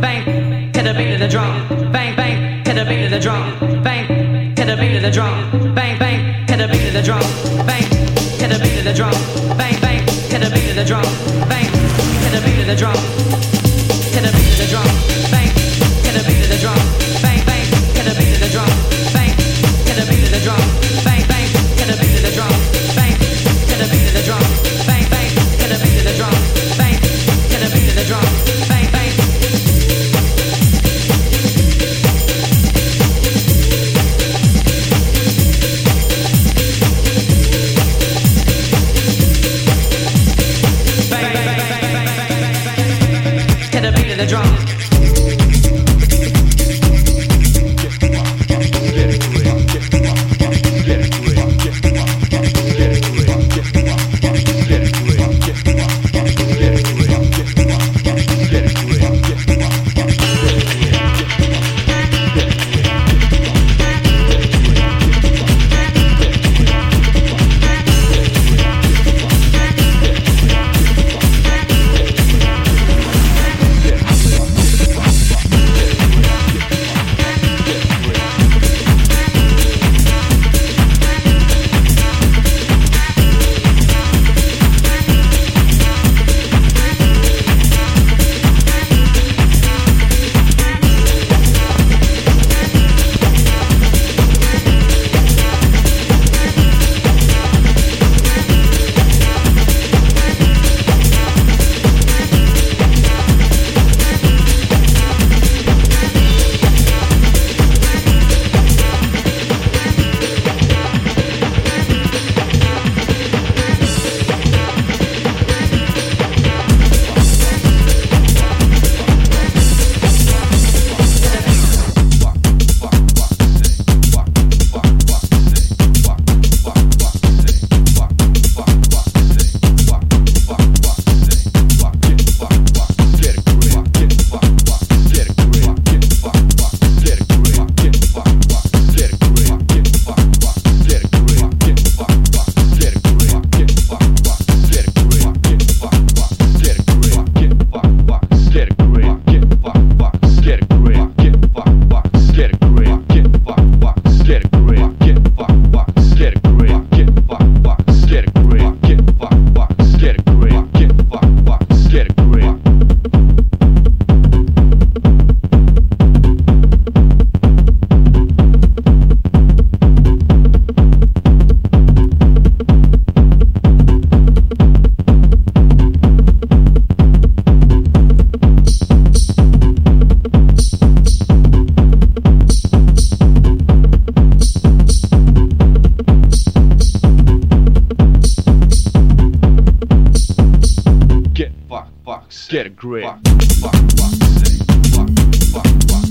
bang, to the beat of the drum, bang, bang, to the beat of the drum, bang, to the beat of the drum, bang, bang, to the beat of the drum, bang, to the beat of the drum, bang, bang, to the beat of the drum, bang, to the beat of the drum. Get a grip. Fuck, fuck, fuck,